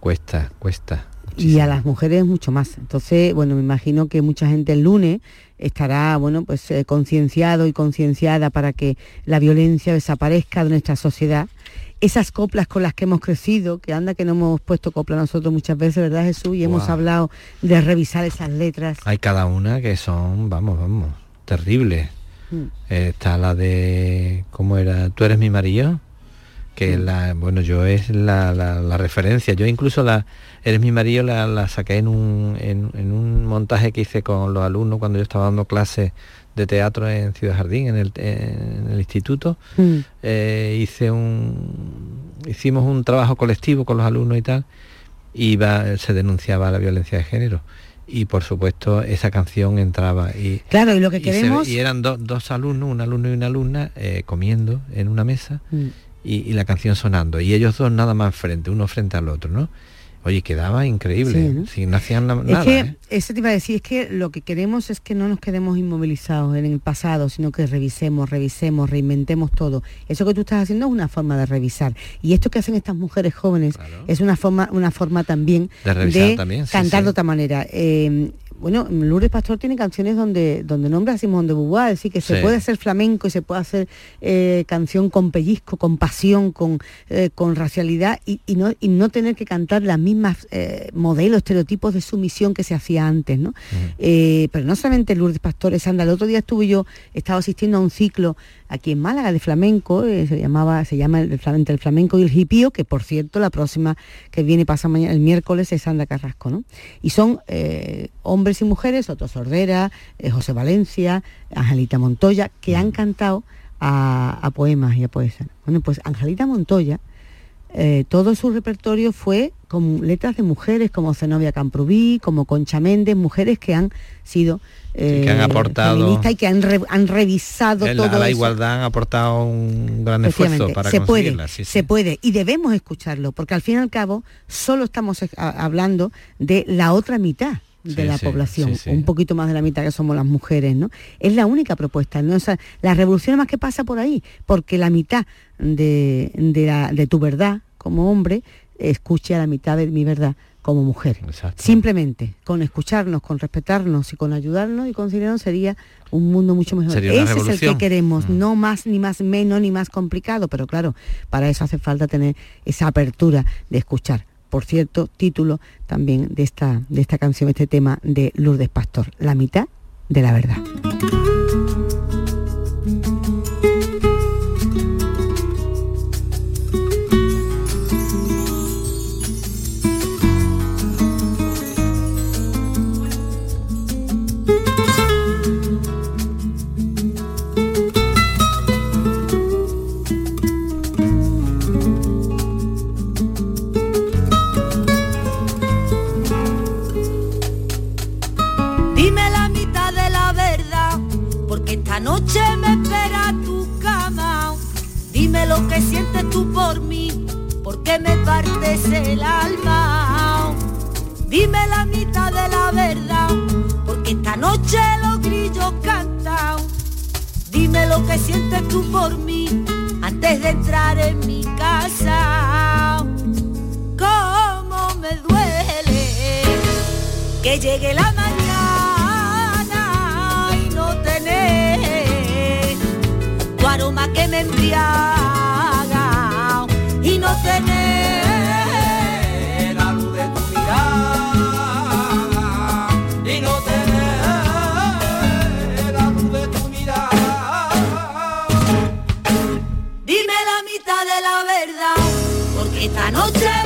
Cuesta, cuesta. Y a las mujeres mucho más. Entonces, bueno, me imagino que mucha gente el lunes estará, bueno, pues eh, concienciado y concienciada para que la violencia desaparezca de nuestra sociedad. Esas coplas con las que hemos crecido, que anda que no hemos puesto copla nosotros muchas veces, ¿verdad Jesús? Y hemos hablado de revisar esas letras. Hay cada una que son, vamos, vamos, terribles Mm. está la de, ¿cómo era? ¿Tú eres mi marido? Que mm. la, bueno, yo es la, referencia. Yo incluso la, eres mi marido, la, saqué en un, en, un montaje que hice con los alumnos cuando yo estaba dando clases de teatro en Ciudad Jardín, en el, en el instituto. Mm. Eh, hice un, hicimos un trabajo colectivo con los alumnos y tal, y se denunciaba la violencia de género y por supuesto esa canción entraba y claro y lo que queremos y, eran dos alumnos un alumno y una alumna eh, comiendo en una mesa mm. y, y, la canción sonando y ellos dos nada más frente uno frente al otro no Oye, quedaba increíble, si no hacían nada. Es que, ¿eh? eso te iba a decir, es que lo que queremos es que no nos quedemos inmovilizados en el pasado, sino que revisemos, revisemos, reinventemos todo. Eso que tú estás haciendo es una forma de revisar. Y esto que hacen estas mujeres jóvenes es una forma, una forma también de, cantar de otra manera. Eh, bueno, Lourdes Pastor tiene canciones donde, donde nombra a Simón de Beauvoir, es decir, que se puede hacer flamenco y se puede hacer eh, canción con pellizco, con pasión, con, eh, con racialidad y, no, y no tener que cantar las mismas eh, modelos, estereotipos de sumisión que se hacía antes, ¿no? pero no solamente Lourdes Pastor, es anda, el otro día estuve yo, estaba asistiendo a un ciclo aquí en Málaga de flamenco, eh, se llamaba, se llama el, el flamenco y el hipío, que por cierto la próxima que viene pasa mañana, el miércoles es Sandra Carrasco, ¿no? Y son eh, hombres y mujeres, Otto Sordera, eh, José Valencia, Angelita Montoya, que han cantado a, poemas y a poesas. Bueno, pues Angelita Montoya, todo su repertorio fue con letras de mujeres como Zenobia Camprubí, como Concha Méndez, mujeres que han sido que han eh, aportado y que han, revisado todo la igualdad han aportado un gran esfuerzo para se puede se puede y debemos escucharlo porque al fin y al cabo solo estamos hablando de la otra mitad de la población, un poquito más de la mitad que somos las mujeres, ¿no? Es la única propuesta, ¿no? la revolución más que pasa por ahí, porque la mitad de, de tu verdad como hombre escuche a la mitad de mi verdad como mujer. Simplemente con escucharnos, con respetarnos y con ayudarnos y conciliarnos sería un mundo mucho mejor. Ese es el que queremos, mm. no más ni más menos ni más complicado, pero claro, para eso hace falta tener esa apertura de escuchar. Por cierto, título también de esta, de esta canción, este tema de Lourdes Pastor, La mitad de la verdad. Lo que sientes tú por mí, porque me partes el alma. Dime la mitad de la verdad, porque esta noche los grillos cantan. Dime lo que sientes tú por mí, antes de entrar en mi casa. Cómo me duele que llegue la mañana y no tener tu aroma que me envía no tener la luz de tu mirada y no tener la luz de tu mirada. Dime la mitad de la verdad porque esta noche.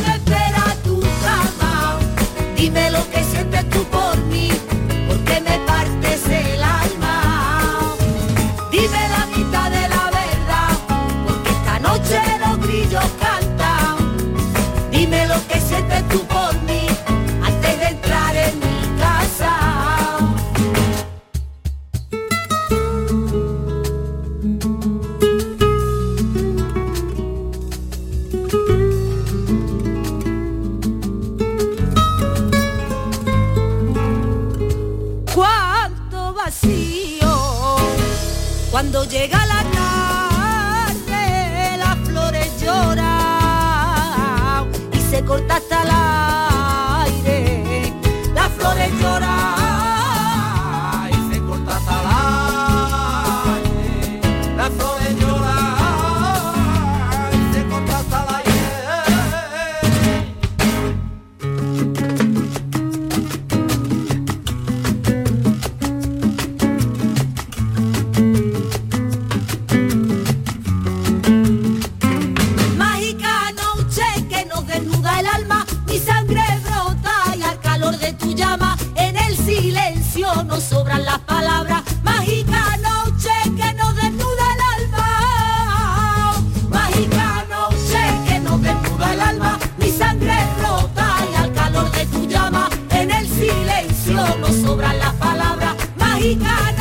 Palabras.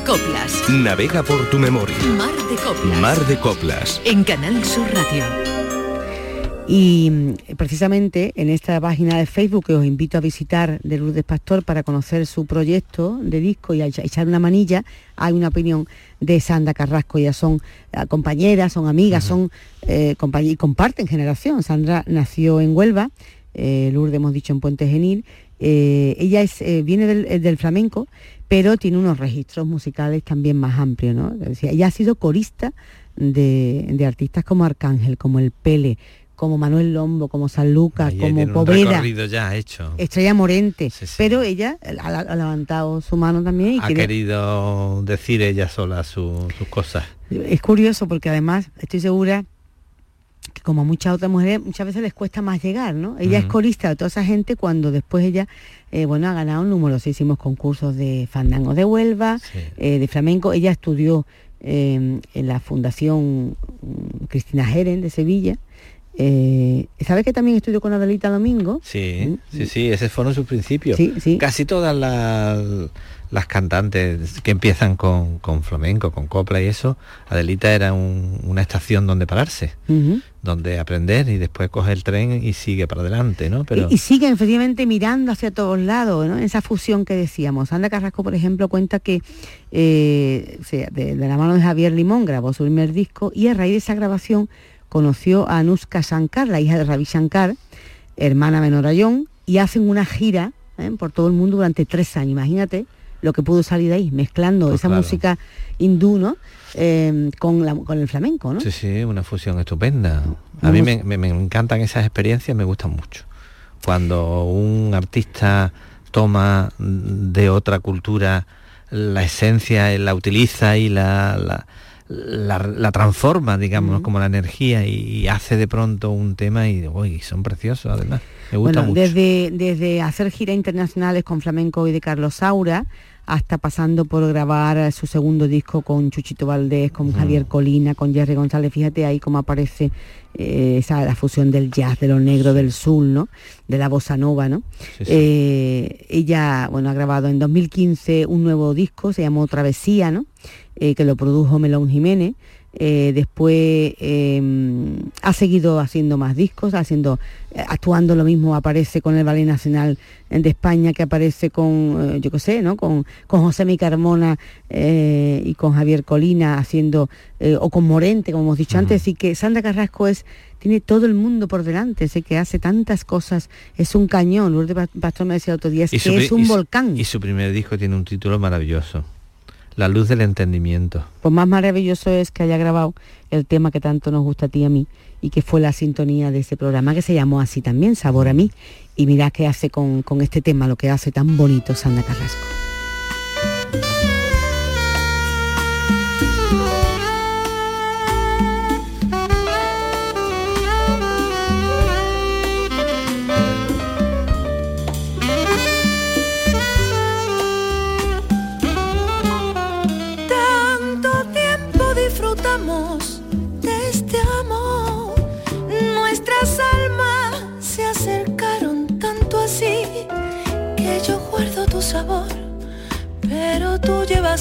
De Coplas. Navega por tu memoria. Mar de Coplas. Mar de Coplas. En Canal Sur Radio. Y mm, precisamente en esta página de Facebook que os invito a visitar de Lourdes Pastor para conocer su proyecto de disco y a echa- echar una manilla, hay una opinión de Sandra Carrasco. Ellas son eh, compañeras, son amigas, son eh, compañ- y comparten generación. Sandra nació en Huelva, eh, Lourdes hemos dicho en Puente Genil. Eh, ella es, eh, viene del, eh, del flamenco, pero tiene unos registros musicales también más amplios. ¿no? Decir, ella ha sido corista de, de artistas como Arcángel, como El Pele, como Manuel Lombo, como San Lucas, como Poveda. ya hecho. Estrella Morente, pero ella ha, ha levantado su mano también y Ha quiere- querido decir ella sola su- sus cosas. es curioso porque además estoy segura como a muchas otras mujeres muchas veces les cuesta más llegar, ¿no? Ella es corista de toda esa gente cuando después ella, eh, bueno, ha ganado numerosísimos concursos de fandango de Huelva, eh, de flamenco. Ella estudió eh, en la Fundación mm, Cristina Jeren de Sevilla. Eh, ¿Sabes que también estudió con Adelita Domingo? Sí, sí, sí, ese fueron sus principios. Sí, sí. Casi todas las, las cantantes que empiezan con, con flamenco, con copla y eso, Adelita era un- una estación donde pararse, donde aprender y después coge el tren y sigue para adelante, ¿no? Pero Y, y siguen efectivamente mirando hacia todos lados, ¿no? Esa fusión que decíamos. Sandra Carrasco, por ejemplo, cuenta que eh, de, de la mano de Javier Limón grabó su primer disco y a raíz de esa grabación conoció a Anuska Shankar, la hija de Ravi Shankar, hermana menor a John, y hacen una gira ¿eh? por todo el mundo durante tres años. Imagínate lo que pudo salir de ahí, mezclando Pues esa claro. música hindú, ¿no? Eh, con, la- con el flamenco, ¿no? sí, sí, una fusión estupenda. A mí me, me- me encantan esas experiencias, me gustan mucho. Cuando un artista toma de otra cultura la esencia, la utiliza y la, la, la- la transforma, digamos, como la energía y, y hace de pronto un tema y uy, son preciosos además. Me gusta bueno, mucho. Desde, desde hacer giras internacionales con flamenco y de Carlos Saura, hasta pasando por grabar su segundo disco con Chuchito Valdés, con Javier Colina, con Jerry González. Fíjate ahí cómo aparece eh, esa, la fusión del jazz, de lo negro, del soul, ¿no? De la bossa nova, ¿no? Eh, ella, bueno, ha grabado en 2015 un nuevo disco, se llamó Travesía, ¿no? Eh, que lo produjo Melón Jiménez. Eh, después em, ha seguido haciendo más discos, haciendo, eh, actuando lo mismo, aparece con el Ballet Nacional de España, que aparece con, eh, yo qué sé, ¿no? Con, con José Mi Carmona y con Javier Colina haciendo, o con Morente, como hemos dicho antes, y que Sandra Carrasco es, tiene todo el mundo por delante, sé que hace tantas cosas, es un cañón, Lourdes Pastor me decía otro día, es que es un volcán. Y su primer disco tiene un título maravilloso. La luz del entendimiento. Pues más maravilloso es que haya grabado el tema que tanto nos gusta a ti y a mí y que fue la sintonía de ese programa que se llamó así también, Sabor a mí. Y mira qué hace con, con este tema, lo que hace tan bonito Sandra Carrasco.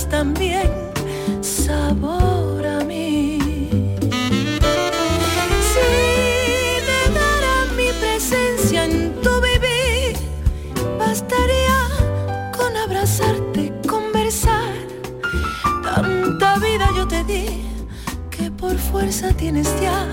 También sabor a mí. Si me dara mi presencia en tu vivir, bastaría con abrazarte, conversar. Tanta vida yo te di que por fuerza tienes ya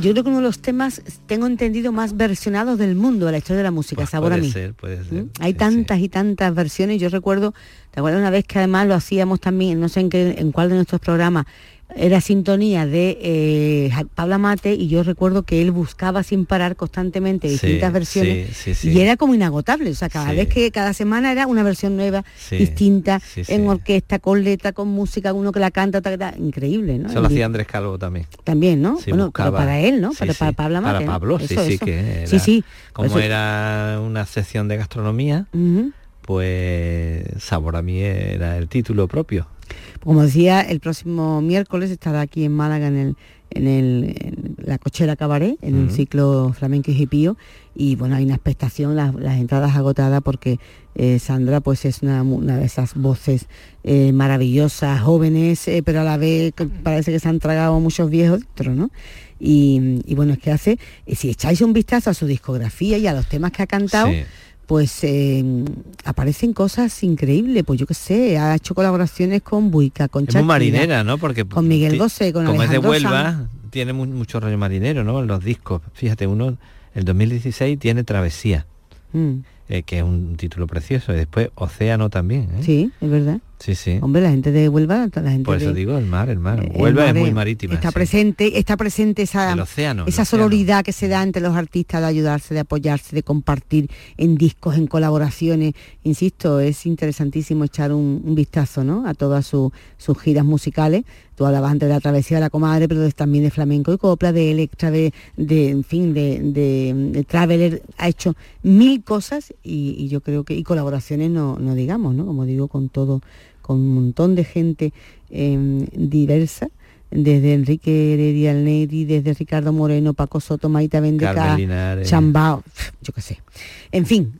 yo creo que uno de los temas, tengo entendido, más versionados del mundo de la historia de la música, Sabor a puede mí. ser, puede ser. Hay tantas y tantas versiones. Yo recuerdo, ¿te acuerdas una vez que además lo hacíamos también, no sé en qué, en cuál de nuestros programas, era sintonía de eh, Pablo Mate y yo recuerdo que él buscaba sin parar constantemente Sí, distintas versiones sí, sí, sí. y era como inagotable. O sea, cada vez que cada semana era una versión nueva, distinta, en orquesta, con letra, con música, uno que la canta, ta, ta, increíble, ¿no? Eso lo hacía Andrés Calvo también. También, ¿no? Bueno, pero para él, ¿no? para sí. Pablo Amate, Para ¿no? Pablo, sí, Eso, sí, eso. que era, Sí, sí. Como Eso- era una sección de gastronomía, pues Sabor a mí era el título propio. Como decía, el próximo miércoles estará aquí en Málaga en el en, el, en la cochera cabaret, en un Ujú. ciclo flamenco y hipío, y bueno, hay una expectación, las, las entradas agotadas porque eh, Sandra pues es una, una de esas voces eh, maravillosas, jóvenes, eh, pero a la vez parece que se han tragado muchos viejos dentro, ¿no? Y, y bueno, es que hace, si echáis un vistazo a su discografía y a los temas que ha cantado, Sí. Pues eh, aparecen cosas increíbles. Pues yo qué sé, ha hecho colaboraciones con Buica, con Es muy marinera, ¿no? Porque con Miguel Bosé, con como es de Huelva, Sanz. tiene mu- mucho rollo marinero, ¿no? En los discos. Fíjate, uno, el 2016 tiene Travesía, Mm, eh, que es un título precioso, y después Océano también, ¿eh? Sí, es verdad. Sí, sí. Hombre, la gente de Huelva, la gente Por eso de- digo, el mar, el mar. el Huelva es muy eh, marítima. Está sí. presente, está presente esa, El océano, el esa océano. sororidad que se da entre los artistas de ayudarse, de apoyarse, de compartir en discos, en colaboraciones. Insisto, es interesantísimo echar un, un vistazo ¿no? a todas su- sus giras musicales. Tú hablabas antes de la travesía de la comadre, pero también de flamenco y copla, de electra, de, de, en fin, de, de, de Traveler. Ha hecho mil cosas y, y yo creo que, y colaboraciones no, no digamos, ¿no? Como digo, con todo, con un montón de gente eh, diversa desde Enrique Heredia Neri, desde Ricardo Moreno, Paco Soto, Maita Vendeca. Chambao, yo qué sé. En fin,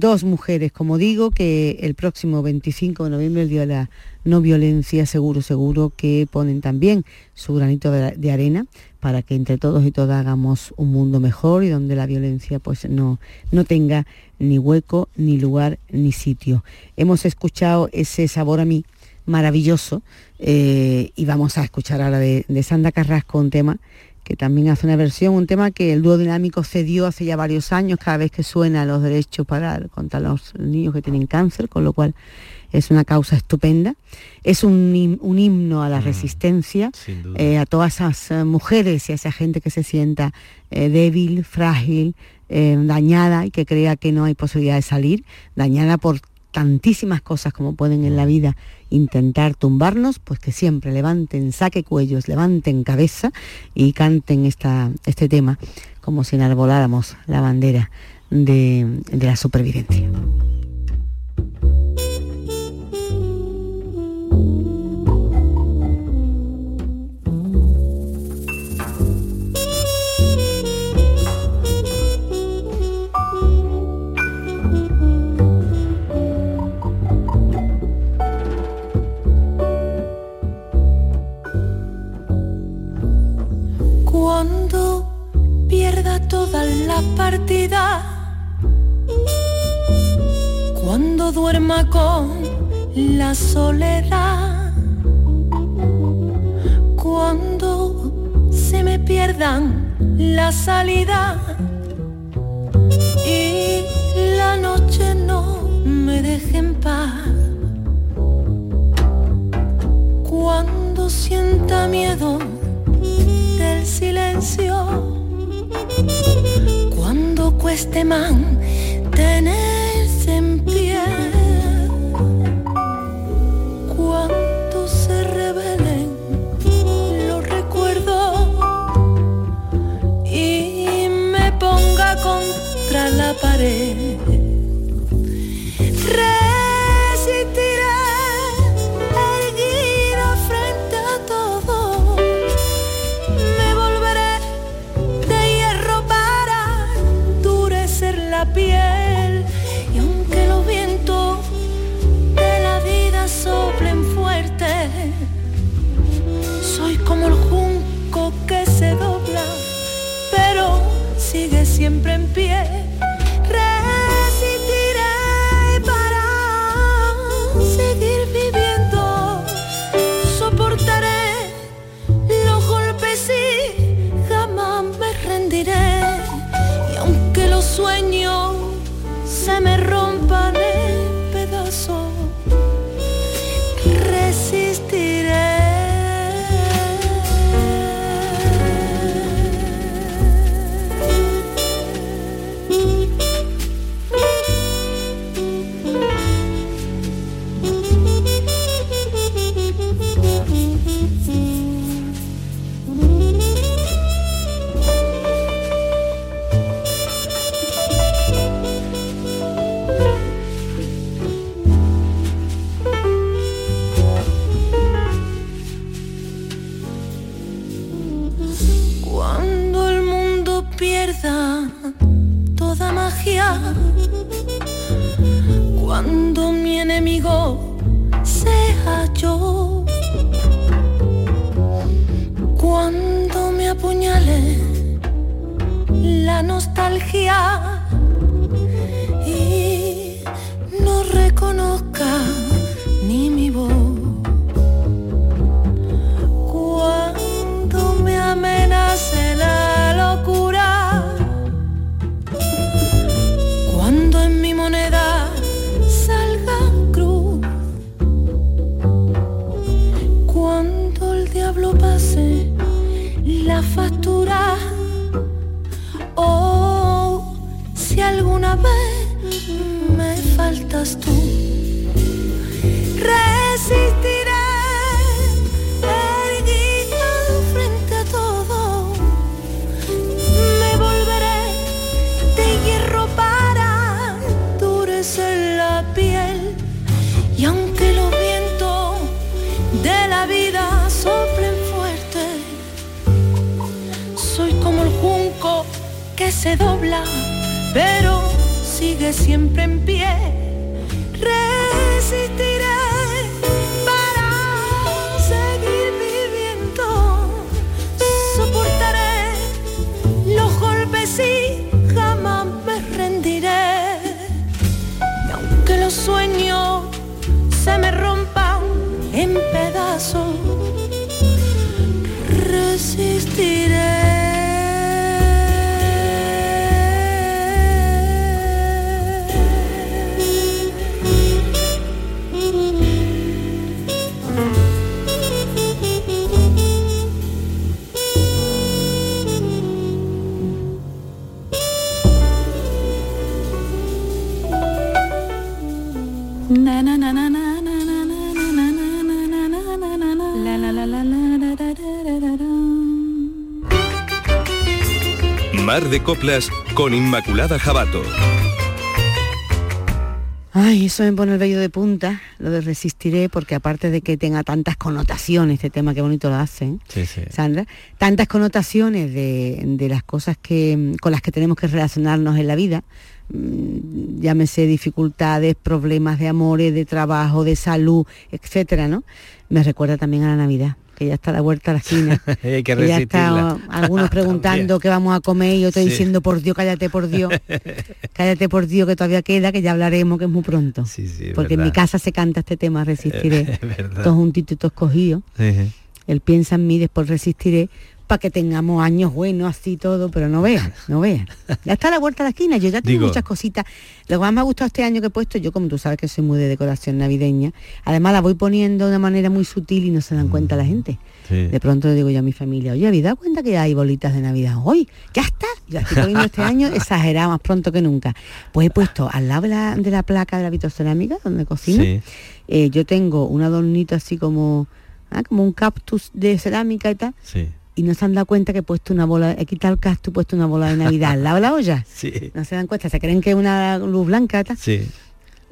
dos mujeres, como digo, que el próximo 25 de noviembre, el Día de la No Violencia, seguro, seguro que ponen también su granito de, arena para que entre todos y todas hagamos un mundo mejor y donde la violencia pues no, no tenga ni hueco, ni lugar, ni sitio. Hemos escuchado ese sabor a mí maravilloso eh, y vamos a escuchar ahora de, de Sandra Carrasco un tema que también hace una versión, un tema que el dúo dinámico cedió hace ya varios años, cada vez que suena los derechos para contra los niños que tienen cáncer, con lo cual es una causa estupenda. Es un, un himno a la resistencia, eh, a todas esas eh, mujeres y a esa gente que se sienta eh, débil, frágil, eh, dañada y que crea que no hay posibilidad de salir, dañada por tantísimas cosas como pueden en la vida intentar tumbarnos, pues que siempre levanten saque cuellos, levanten cabeza y canten esta, este tema como si enarboláramos la bandera de, de la supervivencia. Toda la partida, cuando duerma con la soledad, cuando se me pierdan la salida y la noche no me deje en paz. Cuando sienta miedo del silencio, cuando cueste mantenerse en pie, Mar de Coplas con Inmaculada Jabato. Ay, eso me pone el vello de punta, lo de resistiré, porque aparte de que tenga tantas connotaciones, este tema que bonito lo hace, ¿eh? Sí, sí. Sandra, tantas connotaciones de, de las cosas que, con las que tenemos que relacionarnos en la vida, mm, llámese dificultades, problemas de amores, de trabajo, de salud, etcétera, ¿no? Me recuerda también a la Navidad, que ya está la vuelta a la esquina. Hay que que ya está algunos preguntando qué vamos a comer y yo estoy Sí. diciendo por Dios, cállate por Dios, cállate por Dios que todavía queda, que ya hablaremos, que es muy pronto. Porque en mi casa se canta este tema, resistiré. Todos juntito y todos cogidos. Él piensa en mí, después resistiré para que tengamos años buenos, así todo, pero no vean, no vean. Ya está a la vuelta de la esquina, yo ya tengo Digo- muchas cositas. Lo que más me ha gustado este año que he puesto, yo como tú sabes que soy muy de decoración navideña, además la voy poniendo de una manera muy sutil y no se dan cuenta la gente. Sí. De pronto le digo yo a mi familia, oye, ¿habéis dado cuenta que hay bolitas de Navidad hoy? Ya está. Yo estoy poniendo este año exagerado, más pronto que nunca. Pues he puesto al lado de la, de la placa de la vitrocerámica, donde cocino, Sí. eh, yo tengo un adornito así como, ah, como un cactus de cerámica y tal. Sí. Y no se han dado cuenta que he puesto una bola, he quitado el cactus, he puesto una bola de Navidad al lado de la olla. Sí. No se dan cuenta, se creen que es una luz blanca tal. Sí.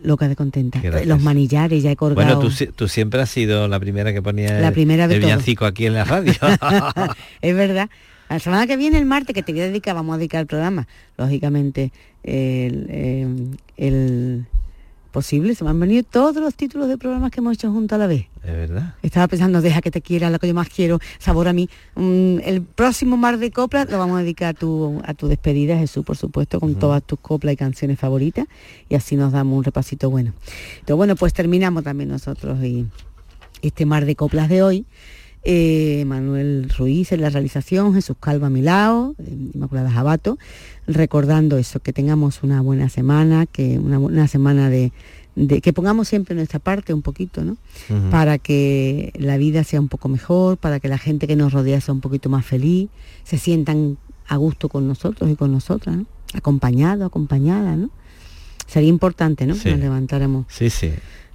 Loca de contenta. Los manillares ya he colgado. Bueno, tú, tú siempre has sido la primera que ponía La el- primera de el villancico aquí en la radio. es verdad. La semana que viene, el martes, que te voy a dedicar, vamos a dedicar el programa, lógicamente, el, eh, el posible, se me han venido todos los títulos de programas que hemos hecho juntos a la vez. es verdad. Estaba pensando, deja que te quiera, lo que yo más quiero, sabor a mí. Mm, el próximo Mar de Coplas lo vamos a dedicar a tu, a tu despedida, Jesús, por supuesto, con todas tus coplas y canciones favoritas, y así nos damos un repasito bueno. Entonces, bueno, pues terminamos también nosotros y este Mar de Coplas de hoy. Eh, Manuel Ruiz en la realización, Jesús Calva a mi lado, eh, Inmaculada Jabato, recordando eso, que tengamos una buena semana, que una buena semana de, de- que pongamos siempre nuestra parte un poquito, ¿no? Para que la vida sea un poco mejor, para que la gente que nos rodea sea un poquito más feliz, se sientan a gusto con nosotros y con nosotras, ¿no? Acompañado, acompañada, ¿no? Sería importante, ¿no? Sí. Que nos levantáramos Sí, sí.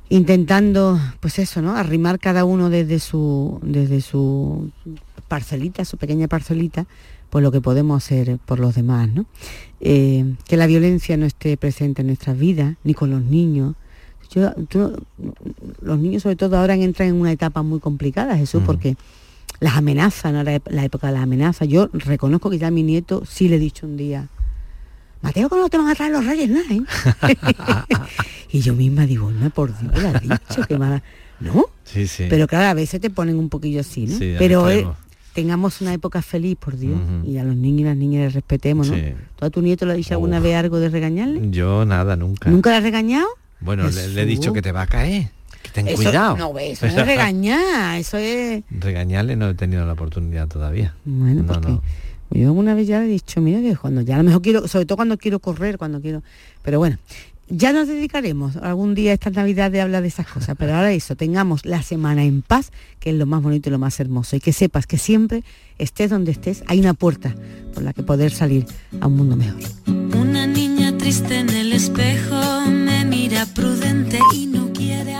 Intentando pues eso no arrimar cada uno desde su desde su parcelita su pequeña parcelita pues lo que podemos hacer por los demás no Eh, que la violencia no esté presente en nuestras vidas ni con los niños. Yo- tú- los niños sobre todo ahora entran en una etapa muy complicada Jesús porque las amenazan ahora la época de las amenazas. Yo reconozco que ya a mi nieto sí le he dicho un día Mateo, no te van a traer los reyes nada, ¿eh? y yo misma digo, no, por Dios, lo has dicho, que mala. ¿No? Sí, sí. Pero claro, a veces te ponen un poquillo así, ¿no? Sí, Pero eh, tengamos una época feliz, por Dios, y a los niños y las niñas les respetemos, ¿no? ¿Tú a tu nieto le has dicho alguna vez algo de regañarle? Yo nada, nunca. ¿Nunca le has regañado? Bueno, le, le he dicho que te va a caer. Que ten Eso- cuidado. No, eso no es regañar, eso es... Regañarle no he tenido la oportunidad todavía. Bueno, no, porque no. Yo una vez ya he dicho, mira que cuando ya a lo mejor quiero, sobre todo cuando quiero correr, cuando quiero, pero bueno, ya nos dedicaremos algún día esta Navidad de hablar de esas cosas, pero ahora eso, tengamos la semana en paz, que es lo más bonito y lo más hermoso, y que sepas que siempre, estés donde estés, hay una puerta por la que poder salir a un mundo mejor. Una niña triste en el espejo me mira prudente y no quiere